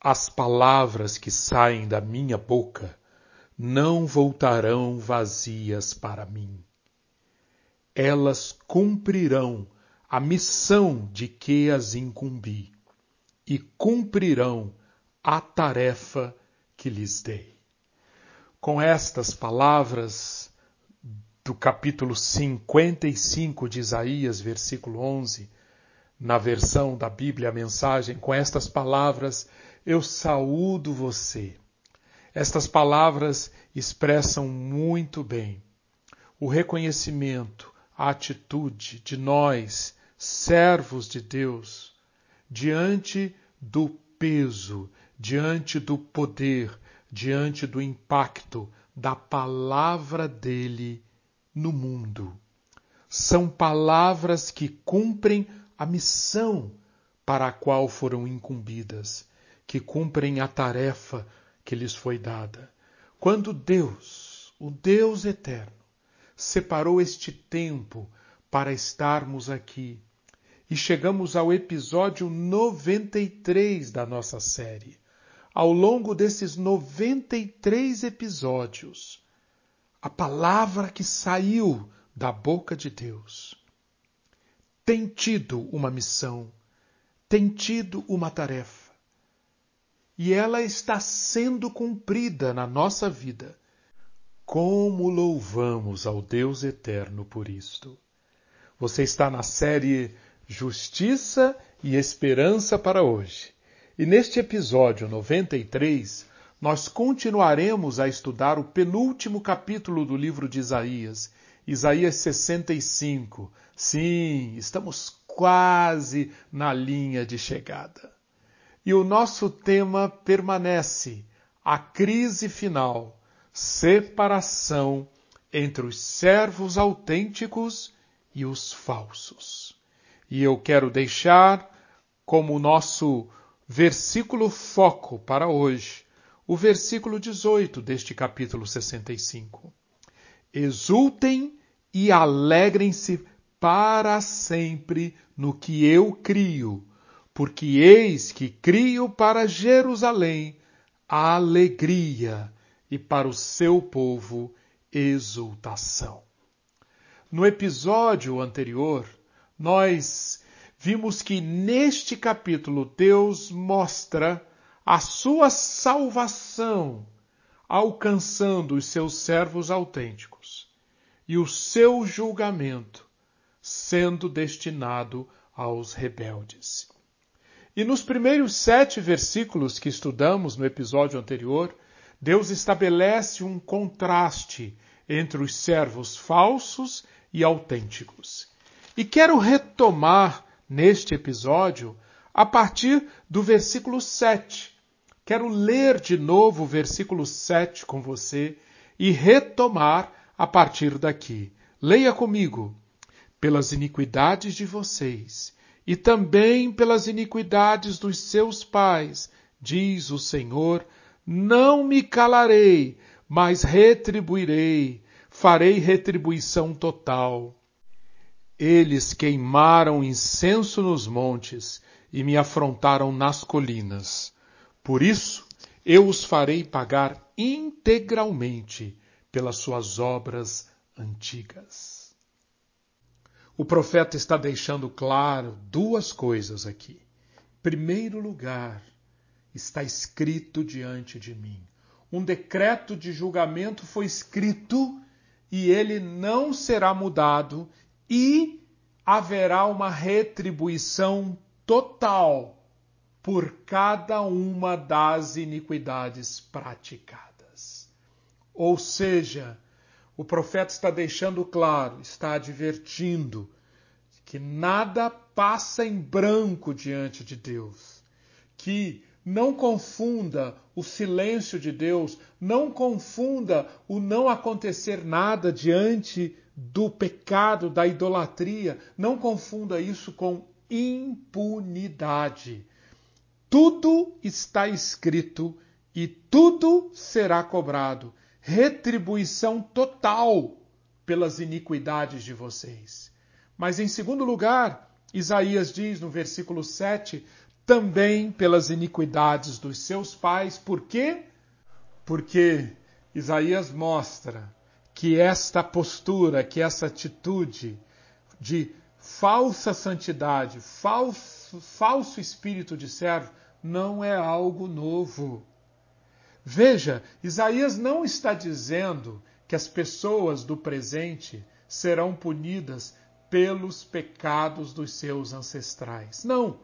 As palavras que saem da minha boca não voltarão vazias para mim. Elas cumprirão a missão de que as incumbi e cumprirão a tarefa que lhes dei. Com estas palavras do capítulo 55 de Isaías, versículo 11, na versão da Bíblia, a mensagem, com estas palavras, eu saúdo você. Estas palavras expressam muito bem o reconhecimento, a atitude de nós, servos de Deus, diante do peso, diante do poder, diante do impacto da palavra dele no mundo. São palavras que cumprem a missão para a qual foram incumbidas, que cumprem a tarefa que lhes foi dada. Quando Deus, o Deus eterno, separou este tempo para estarmos aqui, e chegamos ao episódio 93 da nossa série. Ao longo desses 93 episódios, a palavra que saiu da boca de Deus tem tido uma missão, tem tido uma tarefa. E ela está sendo cumprida na nossa vida. Como louvamos ao Deus eterno por isto. Você está na série Justiça e Esperança para hoje. E neste episódio 93, nós continuaremos a estudar o penúltimo capítulo do livro de Isaías, Isaías 65. Sim, estamos quase na linha de chegada. E o nosso tema permanece: a crise final, separação entre os servos autênticos e os falsos. E eu quero deixar como nosso versículo foco para hoje o versículo 18 deste capítulo 65. Exultem e alegrem-se para sempre no que eu crio, porque eis que crio para Jerusalém alegria e para o seu povo exultação. No episódio anterior, nós vimos que neste capítulo Deus mostra a sua salvação alcançando os seus servos autênticos e o seu julgamento sendo destinado aos rebeldes. E nos primeiros sete versículos que estudamos no episódio anterior, Deus estabelece um contraste entre os servos falsos e autênticos. E quero retomar neste episódio a partir do versículo 7, Quero ler de novo o versículo 7 com você e retomar a partir daqui. Leia comigo. Pelas iniquidades de vocês e também pelas iniquidades dos seus pais, diz o Senhor, não me calarei, mas retribuirei, farei retribuição total. Eles queimaram incenso nos montes e me afrontaram nas colinas. Por isso, eu os farei pagar integralmente pelas suas obras antigas. O profeta está deixando claro duas coisas aqui. Primeiro lugar, está escrito diante de mim. Um decreto de julgamento foi escrito e ele não será mudado e haverá uma retribuição total por cada uma das iniquidades praticadas. Ou seja, o profeta está deixando claro, está advertindo que nada passa em branco diante de Deus, que não confunda o silêncio de Deus, não confunda o não acontecer nada diante do pecado, da idolatria, não confunda isso com impunidade. Tudo está escrito e tudo será cobrado. Retribuição total pelas iniquidades de vocês. Mas em segundo lugar, Isaías diz no versículo 7: também pelas iniquidades dos seus pais. Por quê? Porque Isaías mostra que esta postura, que essa atitude de falsa santidade, falso, falso espírito de servo, não é algo novo. Veja, Isaías não está dizendo que as pessoas do presente serão punidas pelos pecados dos seus ancestrais. Não.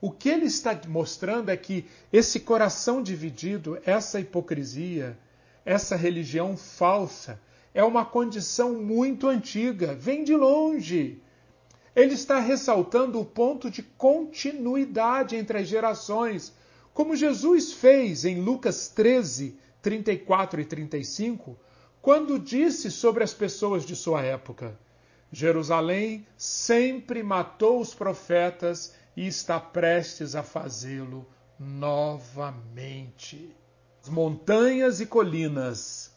O que ele está mostrando é que esse coração dividido, essa hipocrisia, essa religião falsa, é uma condição muito antiga, vem de longe. Ele está ressaltando o ponto de continuidade entre as gerações, como Jesus fez em Lucas 13, 34 e 35, quando disse sobre as pessoas de sua época: Jerusalém sempre matou os profetas e está prestes a fazê-lo novamente. As montanhas e colinas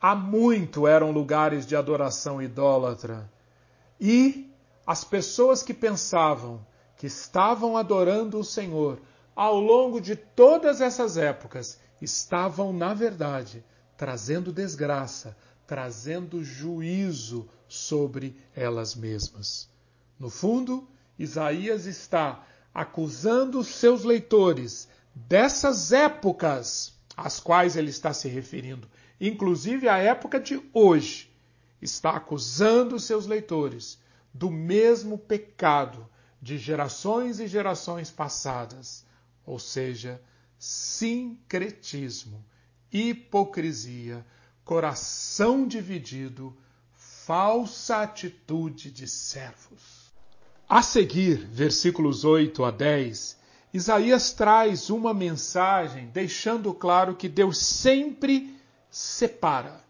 há muito eram lugares de adoração idólatra. E as pessoas que pensavam que estavam adorando o Senhor ao longo de todas essas épocas estavam, na verdade, trazendo desgraça, trazendo juízo sobre elas mesmas. No fundo, Isaías está acusando seus leitores dessas épocas às quais ele está se referindo, inclusive a época de hoje. Está acusando seus leitores do mesmo pecado de gerações e gerações passadas, ou seja, sincretismo, hipocrisia, coração dividido, falsa atitude de servos. A seguir, versículos 8 a 10, Isaías traz uma mensagem deixando claro que Deus sempre separa,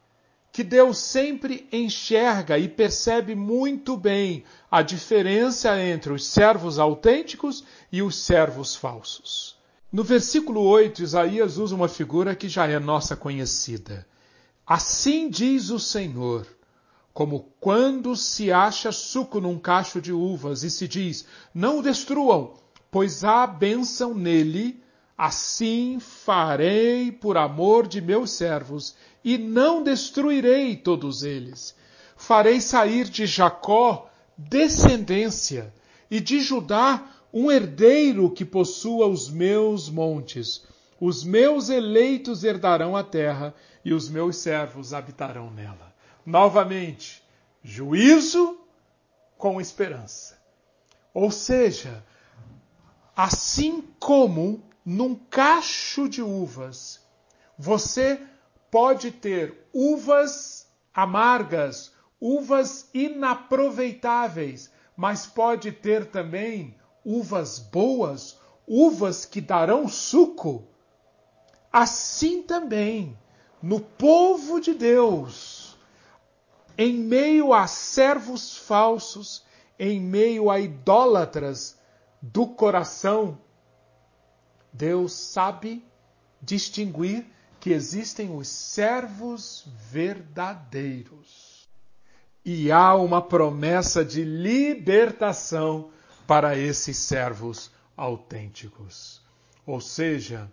que Deus sempre enxerga e percebe muito bem a diferença entre os servos autênticos e os servos falsos. No versículo 8, Isaías usa uma figura que já é nossa conhecida. Assim diz o Senhor, como quando se acha suco num cacho de uvas e se diz: Não o destruam, pois há bênção nele, assim farei por amor de meus servos, e não destruirei todos eles. Farei sair de Jacó descendência, e de Judá um herdeiro que possua os meus montes. Os meus eleitos herdarão a terra, e os meus servos habitarão nela. Novamente, juízo com esperança. Ou seja, assim como num cacho de uvas, você pode ter uvas amargas, uvas inaproveitáveis, mas pode ter também uvas boas, uvas que darão suco. Assim também no povo de Deus, em meio a servos falsos, em meio a idólatras do coração, Deus sabe distinguir que existem os servos verdadeiros. E há uma promessa de libertação para esses servos autênticos. Ou seja,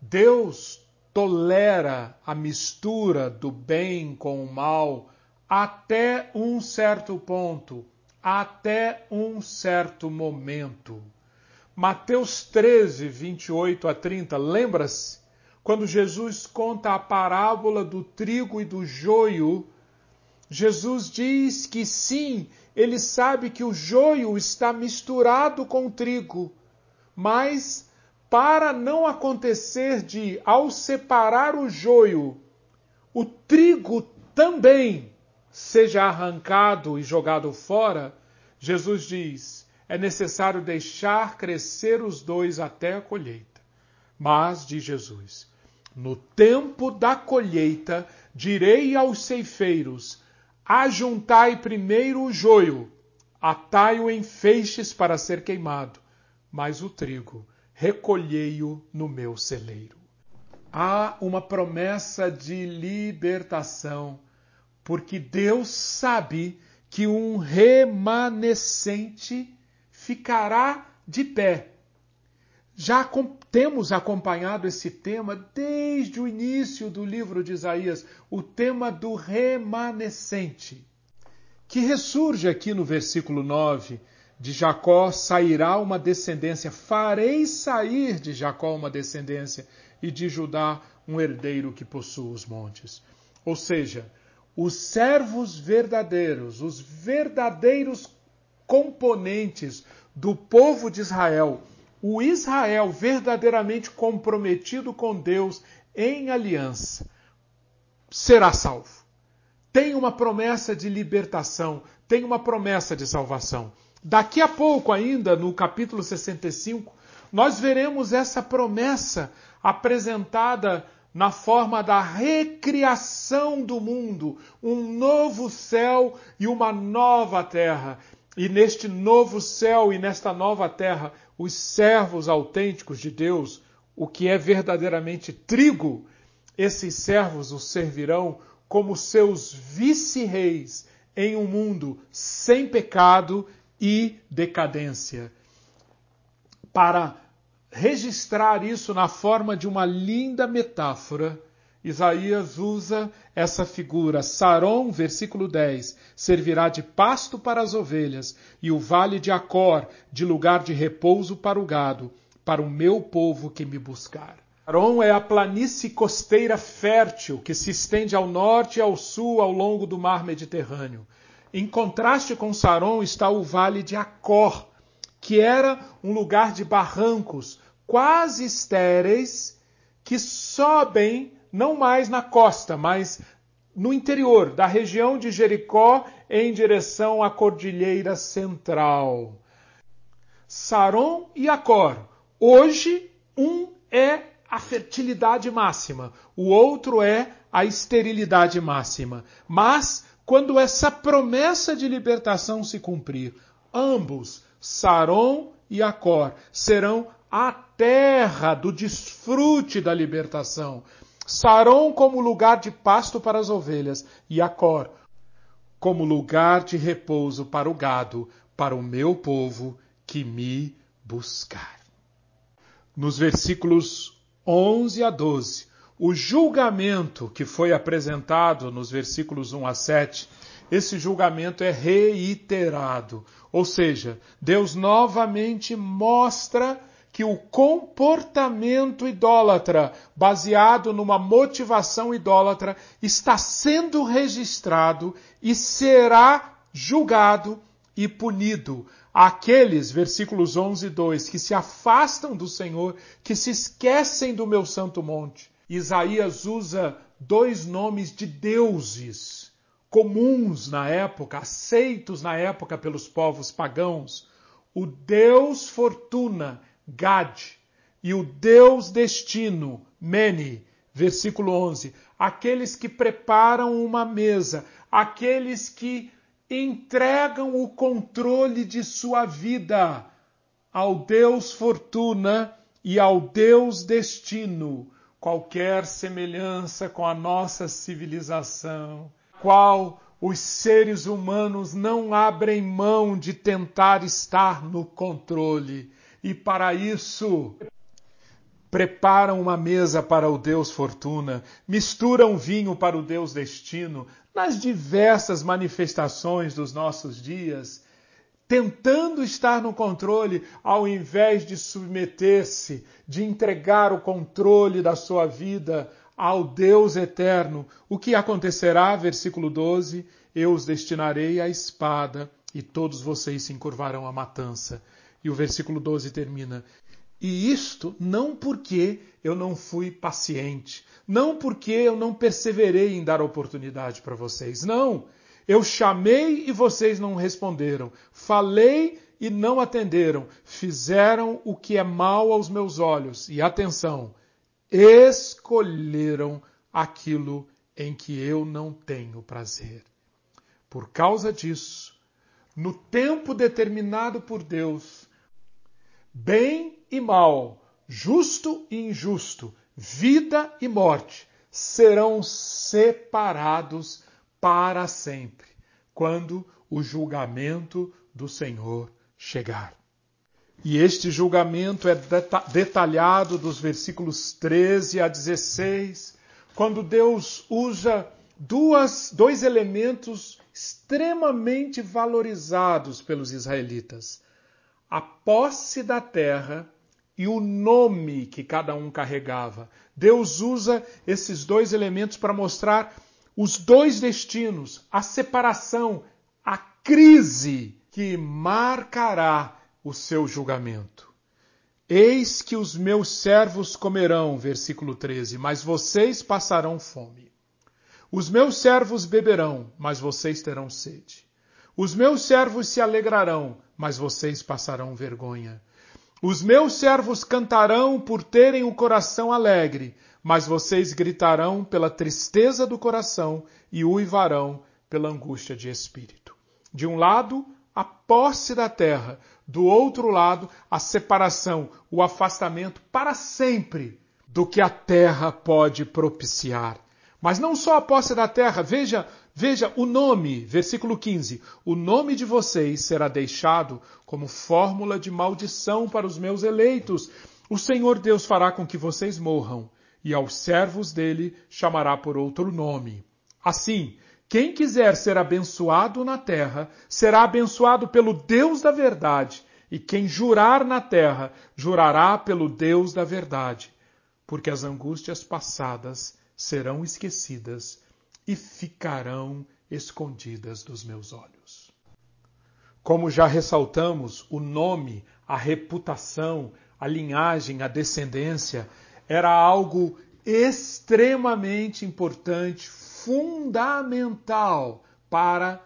Deus tolera a mistura do bem com o mal até um certo ponto, até um certo momento. Mateus 13, 28 a 30, lembra-se? Quando Jesus conta a parábola do trigo e do joio, Jesus diz que sim, ele sabe que o joio está misturado com o trigo, mas para não acontecer de, ao separar o joio, o trigo também seja arrancado e jogado fora, Jesus diz: é necessário deixar crescer os dois até a colheita. Mas, diz Jesus, no tempo da colheita, direi aos ceifeiros: ajuntai primeiro o joio, atai-o em feixes para ser queimado, mas o trigo recolhei-o no meu celeiro. Há uma promessa de libertação, porque Deus sabe que um remanescente ficará de pé. Já temos acompanhado esse tema desde o início do livro de Isaías, o tema do remanescente, que ressurge aqui no versículo 9. De Jacó sairá uma descendência, farei sair de Jacó uma descendência, e de Judá um herdeiro que possua os montes. Ou seja, os servos verdadeiros, os verdadeiros componentes do povo de Israel, o Israel verdadeiramente comprometido com Deus em aliança, será salvo. Tem uma promessa de libertação, tem uma promessa de salvação. Daqui a pouco, ainda no capítulo 65, nós veremos essa promessa apresentada na forma da recriação do mundo, um novo céu e uma nova terra. E neste novo céu e nesta nova terra, os servos autênticos de Deus, o que é verdadeiramente trigo, esses servos os servirão como seus vice-reis em um mundo sem pecado e decadência. Para registrar isso na forma de uma linda metáfora, Isaías usa essa figura. Saron, versículo 10, servirá de pasto para as ovelhas, e o vale de Acor de lugar de repouso para o gado, para o meu povo que me buscar. Saron é a planície costeira fértil que se estende ao norte e ao sul ao longo do mar Mediterrâneo. Em contraste com Saron está o vale de Acor, que era um lugar de barrancos quase estéreis que sobem não mais na costa, mas no interior da região de Jericó em direção à cordilheira central. Saron e Acor. Hoje, um é a fertilidade máxima, o outro é a esterilidade máxima. Mas, quando essa promessa de libertação se cumprir, ambos, Saron e Acor, serão a terra do desfrute da libertação. Saron como lugar de pasto para as ovelhas, e Acor como lugar de repouso para o gado, para o meu povo que me buscar. Nos versículos 11 a 12, o julgamento que foi apresentado nos versículos 1 a 7, esse julgamento é reiterado. Ou seja, Deus novamente mostra que o comportamento idólatra, baseado numa motivação idólatra, está sendo registrado e será julgado e punido. Aqueles, versículos 11 e 2, que se afastam do Senhor, que se esquecem do meu santo monte. Isaías usa dois nomes de deuses comuns na época, aceitos na época pelos povos pagãos. O Deus Fortuna Gad, e o Deus destino, Mene, versículo 11, aqueles que preparam uma mesa, aqueles que entregam o controle de sua vida ao Deus fortuna e ao Deus destino, qualquer semelhança com a nossa civilização, qual os seres humanos não abrem mão de tentar estar no controle e para isso preparam uma mesa para o Deus Fortuna, misturam vinho para o Deus Destino, nas diversas manifestações dos nossos dias, tentando estar no controle ao invés de submeter-se, de entregar o controle da sua vida ao Deus eterno. O que acontecerá? Versículo 12: Eu os destinarei à espada e todos vocês se encurvarão à matança. E o versículo 12 termina: E isto não porque eu não fui paciente, não porque eu não perseverei em dar oportunidade para vocês. Não! Eu chamei e vocês não responderam. Falei e não atenderam. Fizeram o que é mal aos meus olhos. E atenção, escolheram aquilo em que eu não tenho prazer. Por causa disso, no tempo determinado por Deus, Bem e mal, justo e injusto, vida e morte serão separados para sempre, quando o julgamento do Senhor chegar. E este julgamento é detalhado dos versículos 13 a 16, quando Deus usa duas, dois elementos extremamente valorizados pelos israelitas: a posse da terra e o nome que cada um carregava. Deus usa esses dois elementos para mostrar os dois destinos, a separação, a crise que marcará o seu julgamento. Eis que os meus servos comerão, versículo 13, mas vocês passarão fome. Os meus servos beberão, mas vocês terão sede. Os meus servos se alegrarão, mas vocês passarão vergonha. Os meus servos cantarão por terem o coração alegre, mas vocês gritarão pela tristeza do coração e uivarão pela angústia de espírito. De um lado, a posse da terra, do outro lado, a separação, o afastamento para sempre do que a terra pode propiciar. Mas não só a posse da terra, veja, veja o nome, versículo 15: o nome de vocês será deixado como fórmula de maldição para os meus eleitos. O Senhor Deus fará com que vocês morram, e aos servos dele chamará por outro nome. Assim, quem quiser ser abençoado na terra, será abençoado pelo Deus da verdade, e quem jurar na terra, jurará pelo Deus da verdade, porque as angústias passadas serão esquecidas e ficarão escondidas dos meus olhos. Como já ressaltamos, o nome, a reputação, a linhagem, a descendência era algo extremamente importante, fundamental para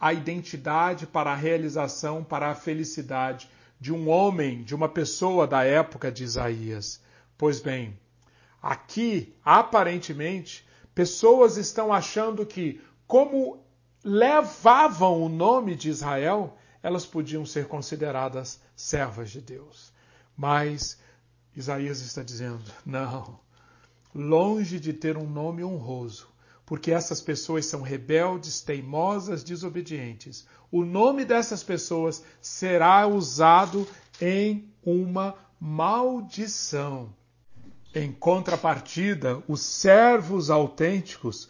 a identidade, para a realização, para a felicidade de um homem, de uma pessoa da época de Isaías. Pois bem, aqui, aparentemente, pessoas estão achando que, como levavam o nome de Israel, elas podiam ser consideradas servas de Deus. Mas Isaías está dizendo: não, longe de ter um nome honroso, porque essas pessoas são rebeldes, teimosas, desobedientes. O nome dessas pessoas será usado em uma maldição. Em contrapartida, os servos autênticos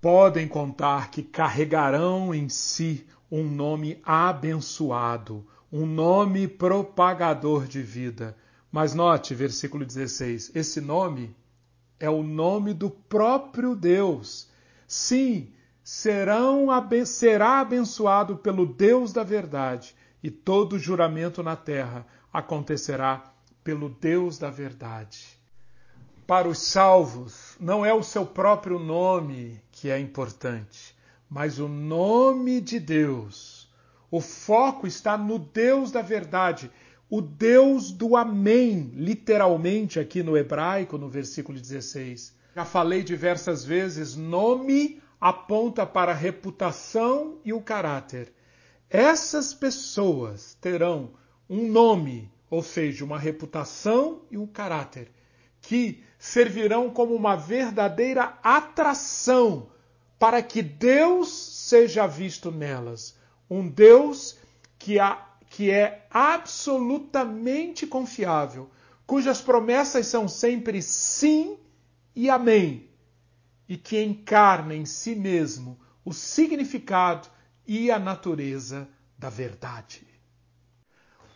podem contar que carregarão em si um nome abençoado, um nome propagador de vida. Mas note, versículo 16: esse nome é o nome do próprio Deus. Sim, serão, será abençoado pelo Deus da verdade, e todo juramento na terra acontecerá pelo Deus da verdade. Para os salvos, não é o seu próprio nome que é importante, mas o nome de Deus. O foco está no Deus da verdade o Deus do Amém, literalmente aqui no hebraico, no versículo 16. Já falei diversas vezes, nome aponta para a reputação e o caráter. Essas pessoas terão um nome, ou seja, uma reputação e um caráter, que servirão como uma verdadeira atração para que Deus seja visto nelas. Um Deus que a que é absolutamente confiável, cujas promessas são sempre sim e amém, e que encarna em si mesmo o significado e a natureza da verdade.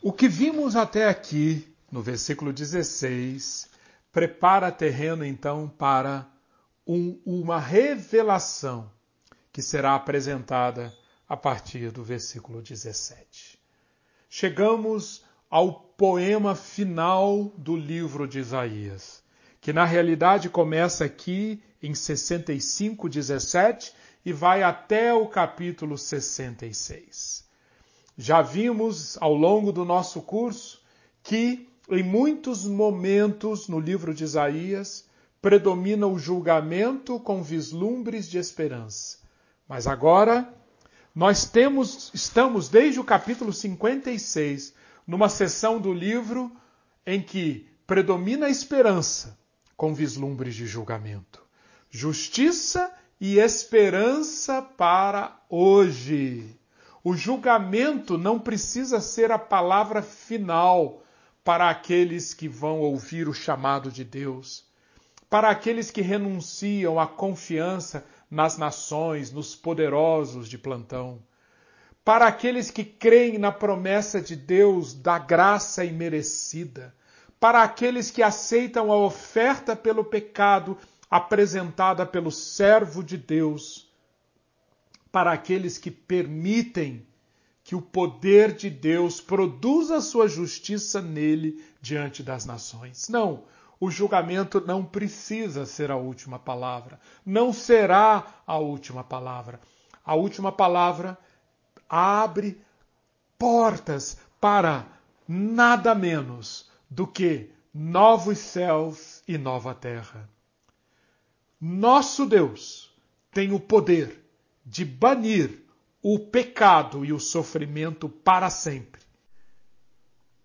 O que vimos até aqui, no versículo 16, prepara terreno então para um, uma revelação que será apresentada a partir do versículo 17 chegamos ao poema final do livro de Isaías, que na realidade começa aqui em 65, 17 e vai até o capítulo 66. Já vimos ao longo do nosso curso que em muitos momentos no livro de Isaías predomina o julgamento com vislumbres de esperança. Mas agora nós temos, estamos desde o capítulo 56 numa seção do livro em que predomina a esperança com vislumbres de julgamento. Justiça e esperança para hoje. O julgamento não precisa ser a palavra final para aqueles que vão ouvir o chamado de Deus, para aqueles que renunciam à confiança nas nações, nos poderosos de plantão, para aqueles que creem na promessa de Deus da graça imerecida, para aqueles que aceitam a oferta pelo pecado apresentada pelo servo de Deus para aqueles que permitem que o poder de Deus produza sua justiça nele diante das nações. Não, o julgamento não precisa ser a última palavra, não será a última palavra. A última palavra abre portas para nada menos do que novos céus e nova terra. Nosso Deus tem o poder de banir o pecado e o sofrimento para sempre.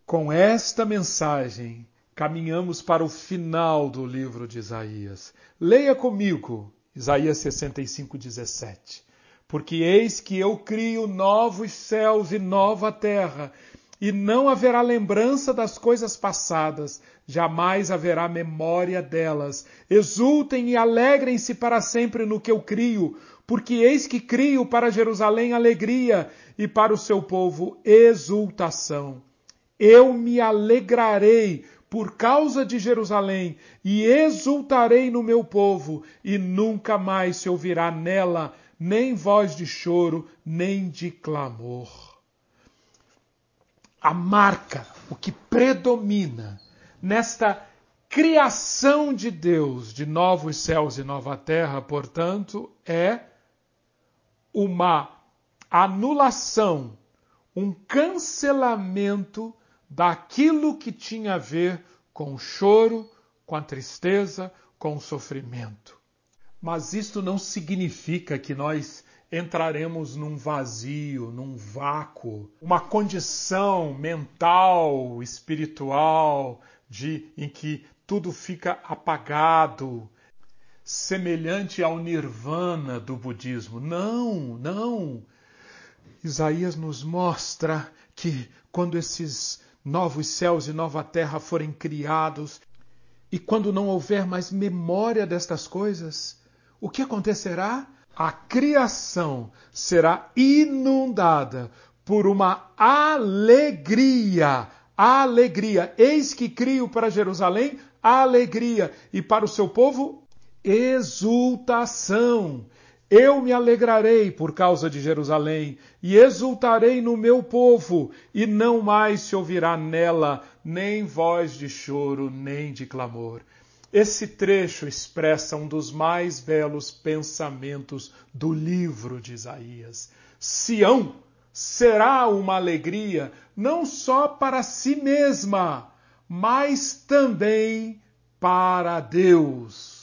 Com esta mensagem, caminhamos para o final do livro de Isaías. Leia comigo Isaías 65, 17. Porque eis que eu crio novos céus e nova terra, e não haverá lembrança das coisas passadas, jamais haverá memória delas. Exultem e alegrem-se para sempre no que eu crio, porque eis que crio para Jerusalém alegria e para o seu povo exultação. Eu me alegrarei por causa de Jerusalém e exultarei no meu povo, e nunca mais se ouvirá nela nem voz de choro, nem de clamor a marca, o que predomina nesta criação de Deus de novos céus e nova terra, portanto, é uma anulação, um cancelamento daquilo que tinha a ver com o choro, com a tristeza, com o sofrimento. Mas isto não significa que nós entraremos num vazio, num vácuo, uma condição mental, espiritual, de em que tudo fica apagado, semelhante ao nirvana do budismo. Não, não. Isaías nos mostra que quando esses novos céus e nova terra forem criados, e quando não houver mais memória destas coisas, o que acontecerá? a criação será inundada por uma alegria. Alegria. Eis que crio para Jerusalém alegria e para o seu povo exultação. Eu me alegrarei por causa de Jerusalém e exultarei no meu povo, e não mais se ouvirá nela nem voz de choro, nem de clamor. Esse trecho expressa um dos mais belos pensamentos do livro de Isaías. Sião será uma alegria não só para si mesma, mas também para Deus.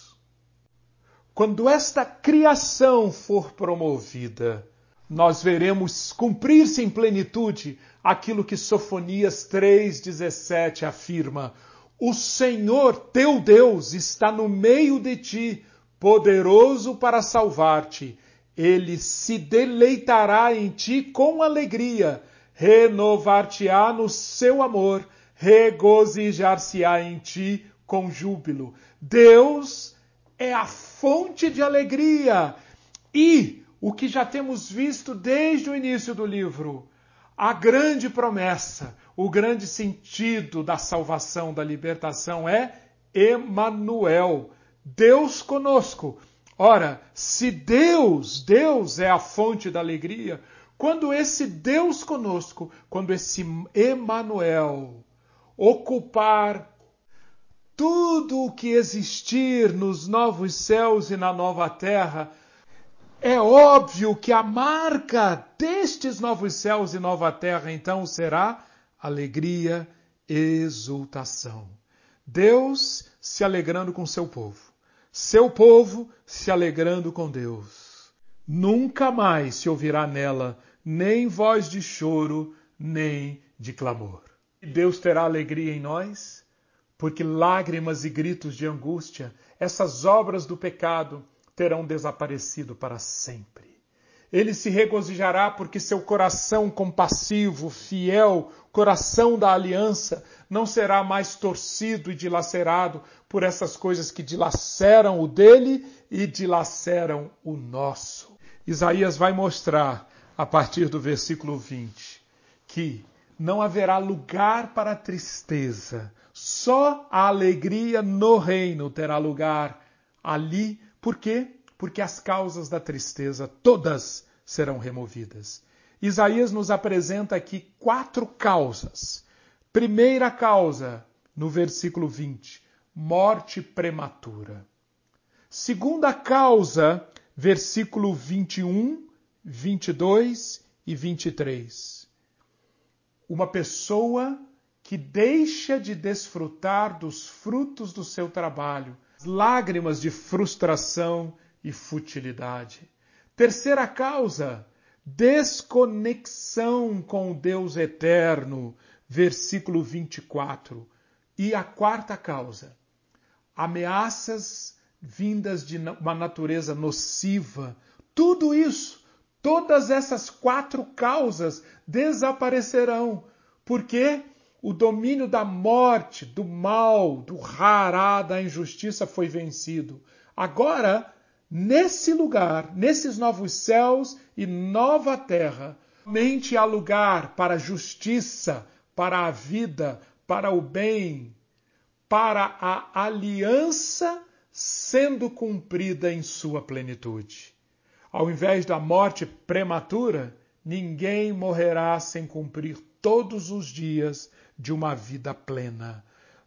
Quando esta criação for promovida, nós veremos cumprir-se em plenitude aquilo que Sofonias 3,17 afirma o Senhor teu Deus está no meio de ti, poderoso para salvar-te. Ele se deleitará em ti com alegria, renovar-te-á no seu amor, regozijar-se-á em ti com júbilo. Deus é a fonte de alegria. E o que já temos visto desde o início do livro, a grande promessa, o grande sentido da salvação, da libertação é Emanuel, Deus conosco. Ora, se Deus, Deus é a fonte da alegria, quando esse Deus conosco, quando esse Emanuel ocupar tudo o que existir nos novos céus e na nova terra, é óbvio que a marca destes novos céus e nova terra então será alegria, exultação. Deus se alegrando com seu povo, seu povo se alegrando com Deus. Nunca mais se ouvirá nela nem voz de choro, nem de clamor. Deus terá alegria em nós, porque lágrimas e gritos de angústia, essas obras do pecado, terão desaparecido para sempre. Ele se regozijará porque seu coração compassivo, fiel, coração da aliança, não será mais torcido e dilacerado por essas coisas que dilaceram o dele e dilaceram o nosso. Isaías vai mostrar, a partir do versículo 20, que não haverá lugar para tristeza, só a alegria no reino terá lugar ali. Por quê? Porque as causas da tristeza todas serão removidas. Isaías nos apresenta aqui quatro causas. Primeira causa, no versículo 20, morte prematura. Segunda causa, versículo 21, 22 e 23. Uma pessoa que deixa de desfrutar dos frutos do seu trabalho, lágrimas de frustração e futilidade. Terceira causa, desconexão com o Deus eterno, versículo 24. E a quarta causa, ameaças vindas de uma natureza nociva. Tudo isso, todas essas quatro causas desaparecerão, porque o domínio da morte, do mal, do rará, da injustiça foi vencido. Agora, nesse lugar, nesses novos céus e nova terra, somente há lugar para a justiça, para a vida, para o bem, para a aliança sendo cumprida em sua plenitude. Ao invés da morte prematura, ninguém morrerá sem cumprir todos os dias de uma vida plena.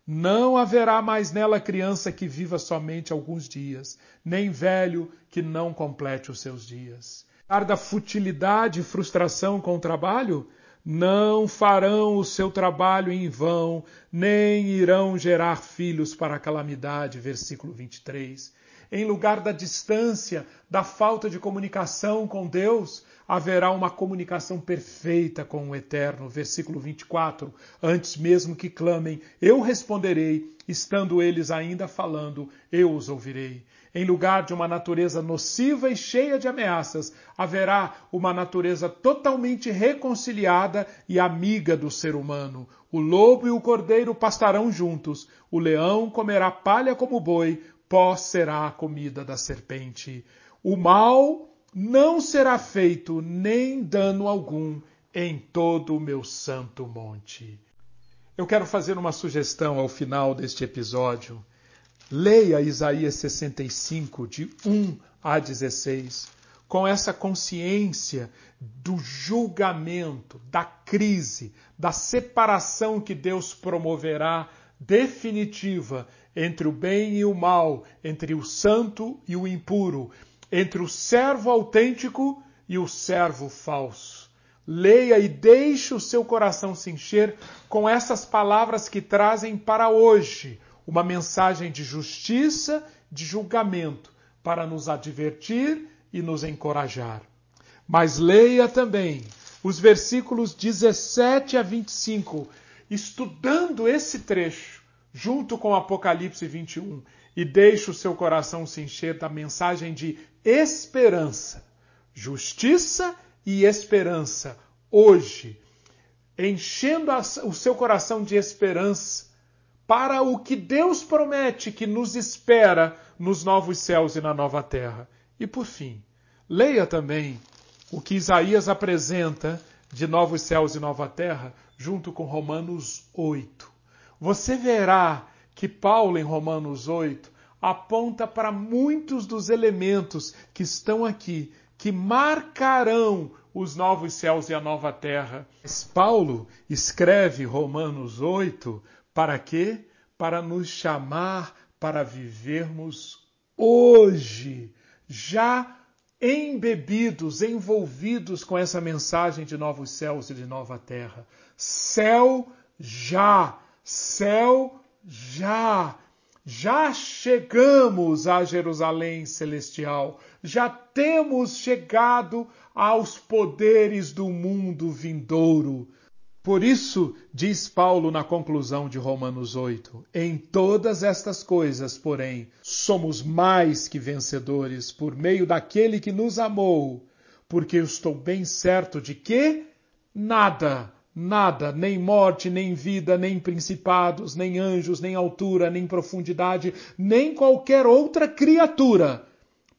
Não haverá mais nela criança que viva somente alguns dias, nem velho que não complete os seus dias. Da futilidade e frustração com o trabalho, não farão o seu trabalho em vão, nem irão gerar filhos para a calamidade. Versículo 23. Em lugar da distância, da falta de comunicação com Deus, haverá uma comunicação perfeita com o Eterno. Versículo 24. Antes mesmo que clamem, eu responderei, estando eles ainda falando, eu os ouvirei. Em lugar de uma natureza nociva e cheia de ameaças, haverá uma natureza totalmente reconciliada e amiga do ser humano. O lobo e o cordeiro pastarão juntos, o leão comerá palha como boi, pó será a comida da serpente. O mal não será feito nem dano algum em todo o meu santo monte. Eu quero fazer uma sugestão ao final deste episódio Leia Isaías 65, de 1 a 16, com essa consciência do julgamento, da crise, da separação que Deus promoverá definitiva entre o bem e o mal, entre o santo e o impuro, entre o servo autêntico e o servo falso. Leia e deixe o seu coração se encher com essas palavras que trazem para hoje uma mensagem de justiça, de julgamento, para nos advertir e nos encorajar. Mas leia também os versículos 17 a 25, estudando esse trecho, junto com Apocalipse 21, e deixe o seu coração se encher da mensagem de esperança, justiça e esperança, hoje, enchendo o seu coração de esperança para o que Deus promete que nos espera nos novos céus e na nova terra. E por fim, leia também o que Isaías apresenta de novos céus e nova terra, junto com Romanos 8. Você verá que Paulo, em Romanos 8, aponta para muitos dos elementos que estão aqui, que marcarão os novos céus e a nova terra. Paulo escreve Romanos 8 para quê? Para nos chamar para vivermos hoje, já embebidos, envolvidos com essa mensagem de novos céus e de nova terra. Céu já, céu já. Já chegamos a Jerusalém celestial, já temos chegado aos poderes do mundo vindouro. Por isso, diz Paulo na conclusão de Romanos 8, em todas estas coisas, porém, somos mais que vencedores por meio daquele que nos amou, porque eu estou bem certo de que nada, nada, nem morte, nem vida, nem principados, nem anjos, nem altura, nem profundidade, nem qualquer outra criatura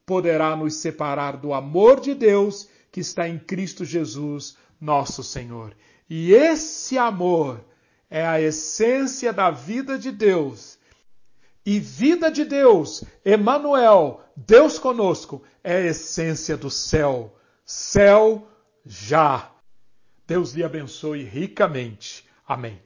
poderá nos separar do amor de Deus que está em Cristo Jesus, nosso Senhor. E esse amor é a essência da vida de Deus. E vida de Deus, Emanuel, Deus conosco, é a essência do céu. Céu já. Deus lhe abençoe ricamente. Amém.